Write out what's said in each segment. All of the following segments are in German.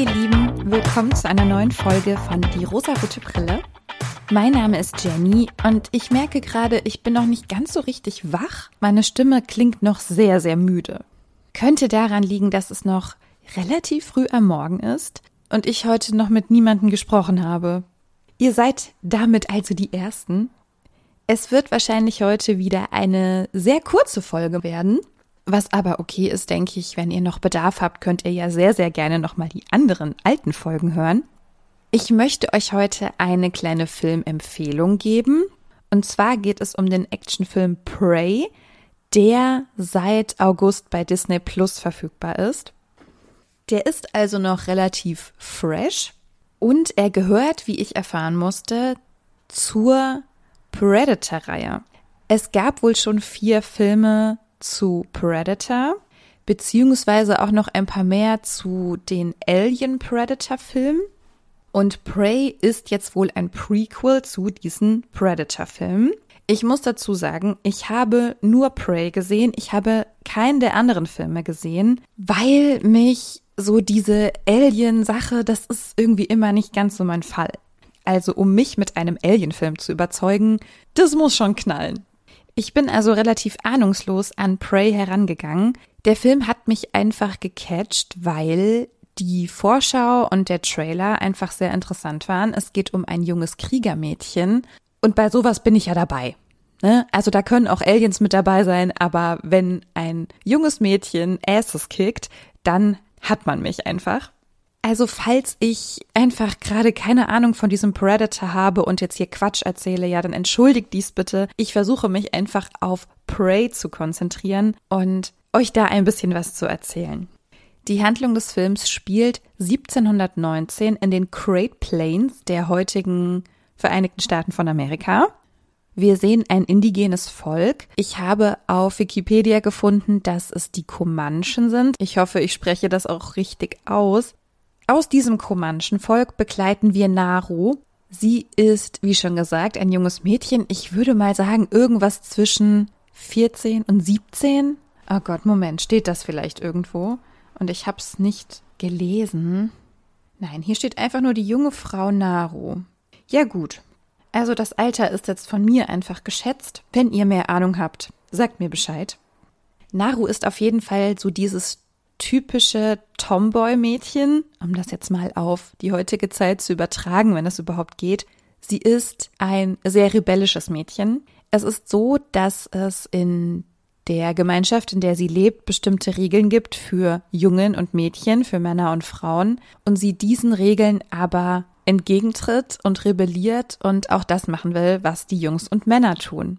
ihr Lieben, willkommen zu einer neuen Folge von Die rosa-rote Brille. Mein Name ist Jenny und ich merke gerade, ich bin noch nicht ganz so richtig wach. Meine Stimme klingt noch sehr, sehr müde. Könnte daran liegen, dass es noch relativ früh am Morgen ist und ich heute noch mit niemandem gesprochen habe. Ihr seid damit also die Ersten. Es wird wahrscheinlich heute wieder eine sehr kurze Folge werden. Was aber okay ist, denke ich, wenn ihr noch Bedarf habt, könnt ihr ja sehr, sehr gerne nochmal die anderen alten Folgen hören. Ich möchte euch heute eine kleine Filmempfehlung geben. Und zwar geht es um den Actionfilm Prey, der seit August bei Disney Plus verfügbar ist. Der ist also noch relativ fresh und er gehört, wie ich erfahren musste, zur Predator-Reihe. Es gab wohl schon vier Filme zu Predator, beziehungsweise auch noch ein paar mehr zu den Alien Predator Filmen. Und Prey ist jetzt wohl ein Prequel zu diesen Predator-Filmen. Ich muss dazu sagen, ich habe nur Prey gesehen. Ich habe keinen der anderen Filme gesehen, weil mich so diese Alien-Sache, das ist irgendwie immer nicht ganz so mein Fall. Also um mich mit einem Alien-Film zu überzeugen, das muss schon knallen. Ich bin also relativ ahnungslos an Prey herangegangen. Der Film hat mich einfach gecatcht, weil die Vorschau und der Trailer einfach sehr interessant waren. Es geht um ein junges Kriegermädchen und bei sowas bin ich ja dabei. Ne? Also da können auch Aliens mit dabei sein, aber wenn ein junges Mädchen Asses kickt, dann hat man mich einfach. Also falls ich einfach gerade keine Ahnung von diesem Predator habe und jetzt hier Quatsch erzähle, ja, dann entschuldigt dies bitte. Ich versuche mich einfach auf Prey zu konzentrieren und euch da ein bisschen was zu erzählen. Die Handlung des Films spielt 1719 in den Great Plains der heutigen Vereinigten Staaten von Amerika. Wir sehen ein indigenes Volk. Ich habe auf Wikipedia gefunden, dass es die Comanchen sind. Ich hoffe, ich spreche das auch richtig aus. Aus diesem Comanchen Volk begleiten wir Naru. Sie ist, wie schon gesagt, ein junges Mädchen. Ich würde mal sagen, irgendwas zwischen 14 und 17. Oh Gott, Moment, steht das vielleicht irgendwo? Und ich habe es nicht gelesen. Nein, hier steht einfach nur die junge Frau Naru. Ja gut. Also das Alter ist jetzt von mir einfach geschätzt. Wenn ihr mehr Ahnung habt, sagt mir Bescheid. Naru ist auf jeden Fall so dieses typische Tomboy-Mädchen, um das jetzt mal auf die heutige Zeit zu übertragen, wenn es überhaupt geht. Sie ist ein sehr rebellisches Mädchen. Es ist so, dass es in der Gemeinschaft, in der sie lebt, bestimmte Regeln gibt für Jungen und Mädchen, für Männer und Frauen und sie diesen Regeln aber entgegentritt und rebelliert und auch das machen will, was die Jungs und Männer tun.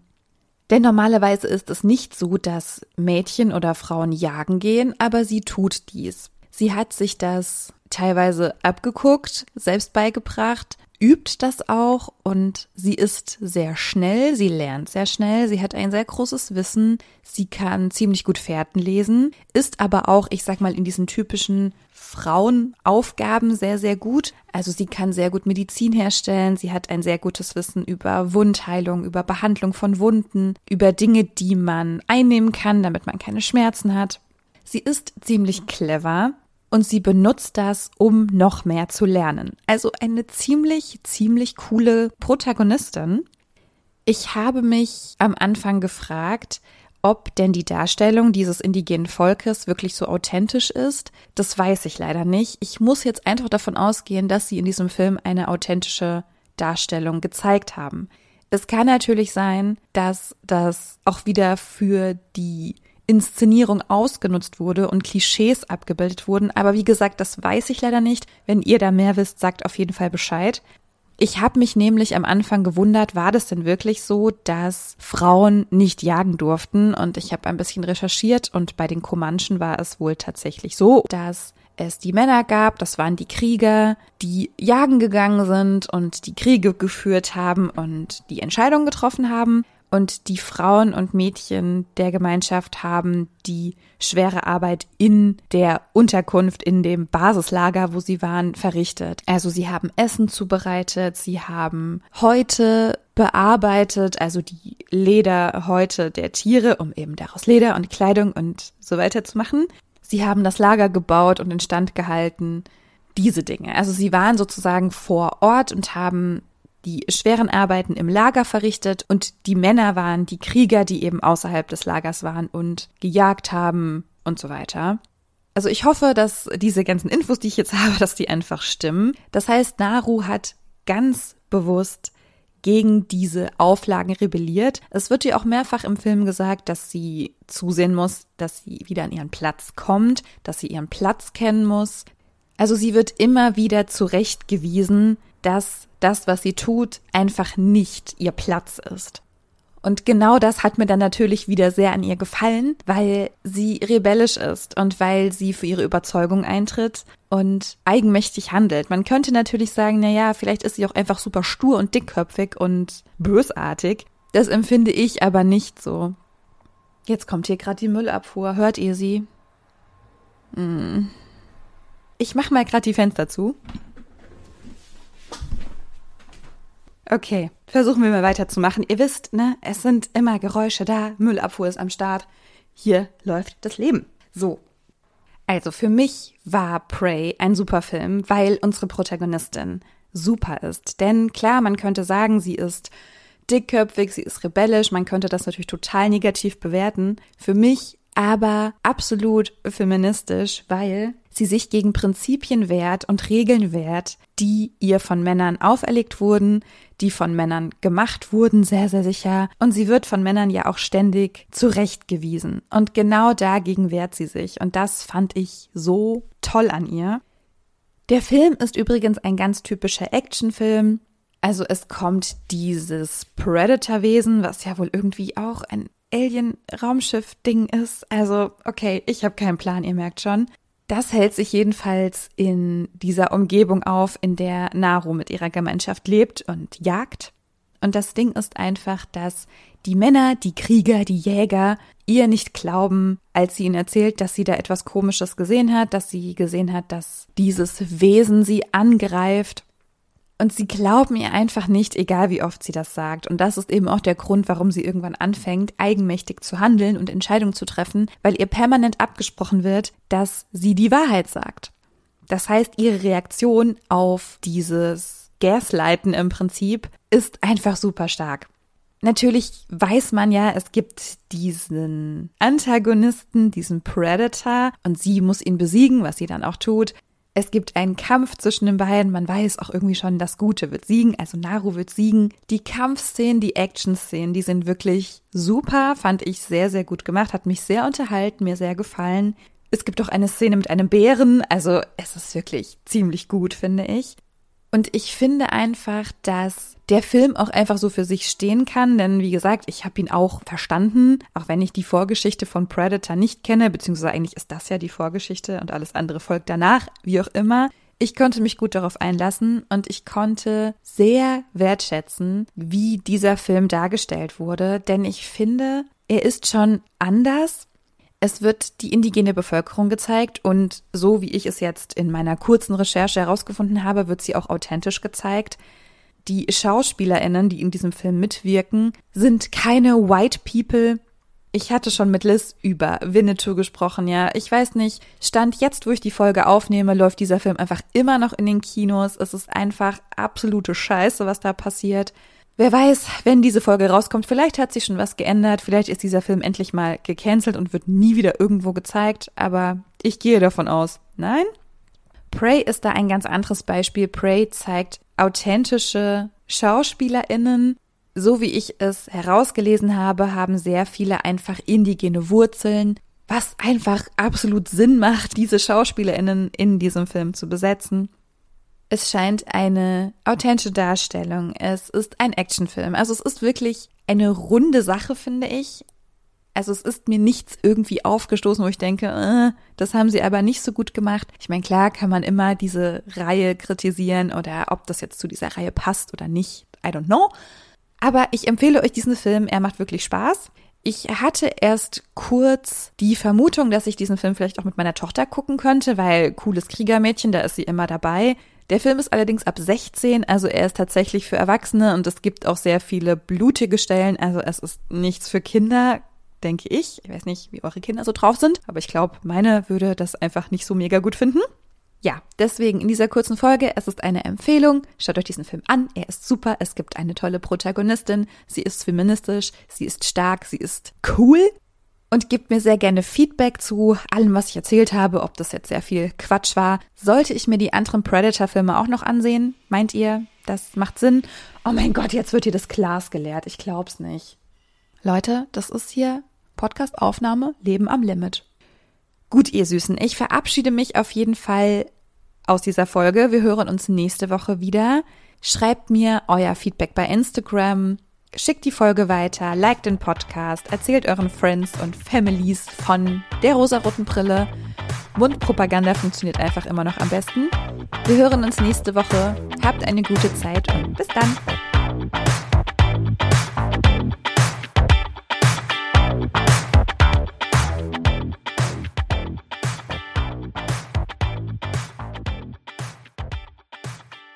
Denn normalerweise ist es nicht so, dass Mädchen oder Frauen jagen gehen, aber sie tut dies. Sie hat sich das teilweise abgeguckt, selbst beigebracht, übt das auch und sie ist sehr schnell, sie lernt sehr schnell, sie hat ein sehr großes Wissen, sie kann ziemlich gut Fährten lesen, ist aber auch, ich sag mal, in diesen typischen Frauenaufgaben sehr, sehr gut. Also sie kann sehr gut Medizin herstellen, sie hat ein sehr gutes Wissen über Wundheilung, über Behandlung von Wunden, über Dinge, die man einnehmen kann, damit man keine Schmerzen hat. Sie ist ziemlich clever und sie benutzt das, um noch mehr zu lernen. Also eine ziemlich, ziemlich coole Protagonistin. Ich habe mich am Anfang gefragt, ob denn die Darstellung dieses indigenen Volkes wirklich so authentisch ist. Das weiß ich leider nicht. Ich muss jetzt einfach davon ausgehen, dass sie in diesem Film eine authentische Darstellung gezeigt haben. Es kann natürlich sein, dass das auch wieder für die Inszenierung ausgenutzt wurde und Klischees abgebildet wurden. Aber wie gesagt, das weiß ich leider nicht. Wenn ihr da mehr wisst, sagt auf jeden Fall Bescheid. Ich habe mich nämlich am Anfang gewundert, war das denn wirklich so, dass Frauen nicht jagen durften? Und ich habe ein bisschen recherchiert und bei den Comanchen war es wohl tatsächlich so, dass es die Männer gab, das waren die Krieger, die jagen gegangen sind und die Kriege geführt haben und die Entscheidungen getroffen haben und die Frauen und Mädchen der Gemeinschaft haben die schwere Arbeit in der Unterkunft, in dem Basislager, wo sie waren, verrichtet. Also sie haben Essen zubereitet, sie haben Häute bearbeitet, also die Lederhäute der Tiere, um eben daraus Leder und Kleidung und so weiter zu machen. Sie haben das Lager gebaut und instand gehalten. diese Dinge. Also sie waren sozusagen vor Ort und haben die schweren Arbeiten im Lager verrichtet und die Männer waren die Krieger, die eben außerhalb des Lagers waren und gejagt haben und so weiter. Also ich hoffe, dass diese ganzen Infos, die ich jetzt habe, dass die einfach stimmen. Das heißt, Naru hat ganz bewusst gegen diese Auflagen rebelliert. Es wird ihr auch mehrfach im Film gesagt, dass sie zusehen muss, dass sie wieder an ihren Platz kommt, dass sie ihren Platz kennen muss. Also sie wird immer wieder zurechtgewiesen, dass das, was sie tut, einfach nicht ihr Platz ist. Und genau das hat mir dann natürlich wieder sehr an ihr gefallen, weil sie rebellisch ist und weil sie für ihre Überzeugung eintritt und eigenmächtig handelt. Man könnte natürlich sagen, na ja, vielleicht ist sie auch einfach super stur und dickköpfig und bösartig. Das empfinde ich aber nicht so. Jetzt kommt hier gerade die Müllabfuhr. Hört ihr sie? Hm. Ich mach mal gerade die Fenster zu. Okay, versuchen wir mal weiterzumachen. Ihr wisst, ne, es sind immer Geräusche da, Müllabfuhr ist am Start. Hier läuft das Leben. So. Also für mich war Prey ein super Film, weil unsere Protagonistin super ist. Denn klar, man könnte sagen, sie ist dickköpfig, sie ist rebellisch, man könnte das natürlich total negativ bewerten. Für mich aber absolut feministisch, weil sie sich gegen Prinzipien wehrt und Regeln wehrt, die ihr von Männern auferlegt wurden, die von Männern gemacht wurden, sehr, sehr sicher. Und sie wird von Männern ja auch ständig zurechtgewiesen. Und genau dagegen wehrt sie sich. Und das fand ich so toll an ihr. Der Film ist übrigens ein ganz typischer Actionfilm. Also es kommt dieses Predator-Wesen, was ja wohl irgendwie auch ein Alien-Raumschiff-Ding ist. Also, okay, ich habe keinen Plan, ihr merkt schon. Das hält sich jedenfalls in dieser Umgebung auf, in der Naru mit ihrer Gemeinschaft lebt und jagt. Und das Ding ist einfach, dass die Männer, die Krieger, die Jäger ihr nicht glauben, als sie ihnen erzählt, dass sie da etwas Komisches gesehen hat, dass sie gesehen hat, dass dieses Wesen sie angreift und sie glauben ihr einfach nicht, egal wie oft sie das sagt. Und das ist eben auch der Grund, warum sie irgendwann anfängt, eigenmächtig zu handeln und Entscheidungen zu treffen, weil ihr permanent abgesprochen wird, dass sie die Wahrheit sagt. Das heißt, ihre Reaktion auf dieses Gaslighten im Prinzip ist einfach super stark. Natürlich weiß man ja, es gibt diesen Antagonisten, diesen Predator, und sie muss ihn besiegen, was sie dann auch tut. Es gibt einen Kampf zwischen den beiden. Man weiß auch irgendwie schon, das Gute wird siegen. Also Naru wird siegen. Die Kampfszenen, die Action-Szenen, die sind wirklich super. Fand ich sehr, sehr gut gemacht. Hat mich sehr unterhalten, mir sehr gefallen. Es gibt auch eine Szene mit einem Bären. Also es ist wirklich ziemlich gut, finde ich. Und ich finde einfach, dass der Film auch einfach so für sich stehen kann, denn wie gesagt, ich habe ihn auch verstanden, auch wenn ich die Vorgeschichte von Predator nicht kenne, beziehungsweise eigentlich ist das ja die Vorgeschichte und alles andere folgt danach, wie auch immer. Ich konnte mich gut darauf einlassen und ich konnte sehr wertschätzen, wie dieser Film dargestellt wurde, denn ich finde, er ist schon anders es wird die indigene Bevölkerung gezeigt und so wie ich es jetzt in meiner kurzen Recherche herausgefunden habe, wird sie auch authentisch gezeigt. Die Schauspielerinnen, die in diesem Film mitwirken, sind keine White People. Ich hatte schon mit Liz über Winnetou gesprochen, ja. Ich weiß nicht, stand jetzt, wo ich die Folge aufnehme, läuft dieser Film einfach immer noch in den Kinos. Es ist einfach absolute Scheiße, was da passiert. Wer weiß, wenn diese Folge rauskommt, vielleicht hat sich schon was geändert, vielleicht ist dieser Film endlich mal gecancelt und wird nie wieder irgendwo gezeigt, aber ich gehe davon aus, nein? Prey ist da ein ganz anderes Beispiel. Prey zeigt authentische SchauspielerInnen. So wie ich es herausgelesen habe, haben sehr viele einfach indigene Wurzeln, was einfach absolut Sinn macht, diese SchauspielerInnen in diesem Film zu besetzen. Es scheint eine authentische Darstellung. Es ist ein Actionfilm. Also es ist wirklich eine runde Sache, finde ich. Also es ist mir nichts irgendwie aufgestoßen, wo ich denke, äh, das haben sie aber nicht so gut gemacht. Ich meine, klar kann man immer diese Reihe kritisieren oder ob das jetzt zu dieser Reihe passt oder nicht. I don't know. Aber ich empfehle euch diesen Film. Er macht wirklich Spaß. Ich hatte erst kurz die Vermutung, dass ich diesen Film vielleicht auch mit meiner Tochter gucken könnte, weil cooles Kriegermädchen, da ist sie immer dabei. Der Film ist allerdings ab 16, also er ist tatsächlich für Erwachsene und es gibt auch sehr viele blutige Stellen, also es ist nichts für Kinder, denke ich. Ich weiß nicht, wie eure Kinder so drauf sind, aber ich glaube, meine würde das einfach nicht so mega gut finden. Ja, deswegen in dieser kurzen Folge, es ist eine Empfehlung. Schaut euch diesen Film an. Er ist super. Es gibt eine tolle Protagonistin. Sie ist feministisch. Sie ist stark. Sie ist cool. Und gebt mir sehr gerne Feedback zu allem, was ich erzählt habe, ob das jetzt sehr viel Quatsch war. Sollte ich mir die anderen Predator-Filme auch noch ansehen? Meint ihr, das macht Sinn? Oh mein Gott, jetzt wird hier das Glas geleert. Ich glaub's nicht. Leute, das ist hier Podcast-Aufnahme, Leben am Limit. Gut, ihr Süßen, ich verabschiede mich auf jeden Fall aus dieser Folge. Wir hören uns nächste Woche wieder. Schreibt mir euer Feedback bei Instagram. Schickt die Folge weiter, liked den Podcast, erzählt euren Friends und Families von der rosaroten Brille. Mundpropaganda funktioniert einfach immer noch am besten. Wir hören uns nächste Woche. Habt eine gute Zeit und bis dann.